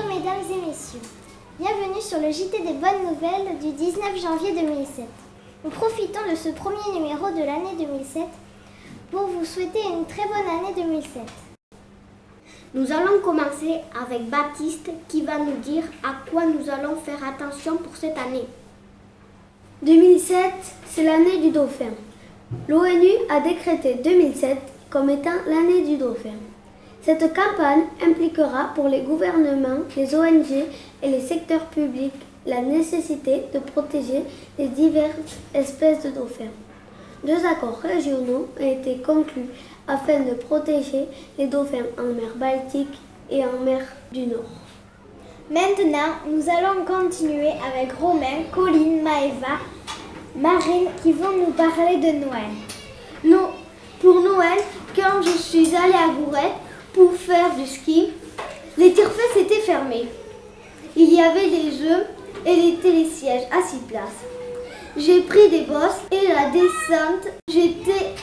mesdames et messieurs. Bienvenue sur le JT des bonnes nouvelles du 19 janvier 2007. Nous profitons de ce premier numéro de l'année 2007 pour vous souhaiter une très bonne année 2007. Nous allons commencer avec Baptiste qui va nous dire à quoi nous allons faire attention pour cette année. 2007, c'est l'année du dauphin. L'ONU a décrété 2007 comme étant l'année du dauphin. Cette campagne impliquera pour les gouvernements, les ONG et les secteurs publics la nécessité de protéger les diverses espèces de dauphins. Deux accords régionaux ont été conclus afin de protéger les dauphins en mer Baltique et en mer du Nord. Maintenant, nous allons continuer avec Romain, Colline, Maëva, Marine qui vont nous parler de Noël. Pour Noël, quand je suis allée à Gourette pour faire du ski, les tire-fesses étaient fermés. Il y avait des œufs et les télésièges à six places. J'ai pris des bosses et la descente, j'étais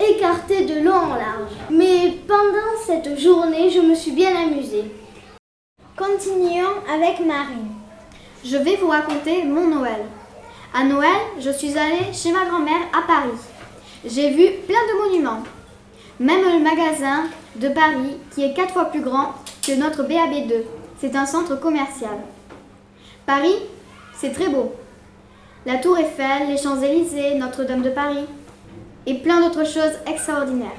écartée de long en large. Mais pendant cette journée, je me suis bien amusée. Continuons avec Marine. Je vais vous raconter mon Noël. À Noël, je suis allée chez ma grand-mère à Paris. J'ai vu plein de monuments. Même le magasin de Paris, qui est quatre fois plus grand que notre BAB2. C'est un centre commercial. Paris, c'est très beau. La Tour Eiffel, les Champs-Élysées, Notre-Dame de Paris et plein d'autres choses extraordinaires.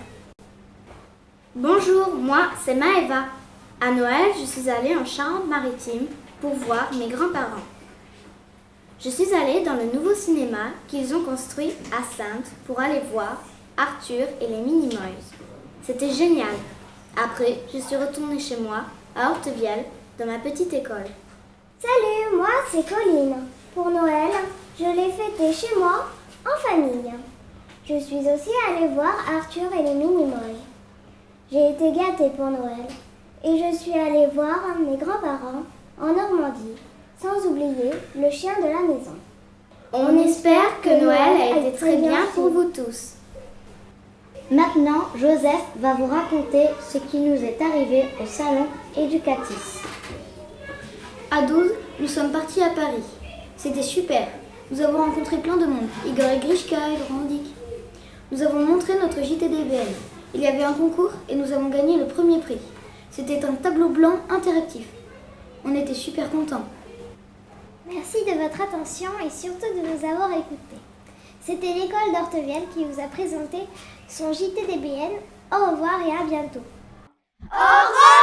Bonjour, moi c'est Maëva. À Noël, je suis allée en Charente-Maritime pour voir mes grands-parents. Je suis allée dans le nouveau cinéma qu'ils ont construit à Sainte pour aller voir Arthur et les Minimoys. C'était génial. Après, je suis retournée chez moi, à Hortevielle, dans ma petite école. Salut, moi c'est Colline. Pour Noël, je l'ai fêté chez moi, en famille. Je suis aussi allée voir Arthur et les Minimoys. J'ai été gâtée pour Noël et je suis allée voir mes grands-parents en Normandie, sans oublier le chien de la maison. On espère que Noël a été très bien pour vous tous. Maintenant, Joseph va vous raconter ce qui nous est arrivé au salon éducatif. À 12, nous sommes partis à Paris. C'était super. Nous avons rencontré plein de monde. Igor et Grishka et Randik. Nous avons montré notre JTDBN. Il y avait un concours et nous avons gagné le premier prix. C'était un tableau blanc interactif. On était super contents. Merci de votre attention et surtout de nous avoir écoutés. C'était l'école d'Ortevielle qui vous a présenté son JTDBN. Au revoir et à bientôt. Au revoir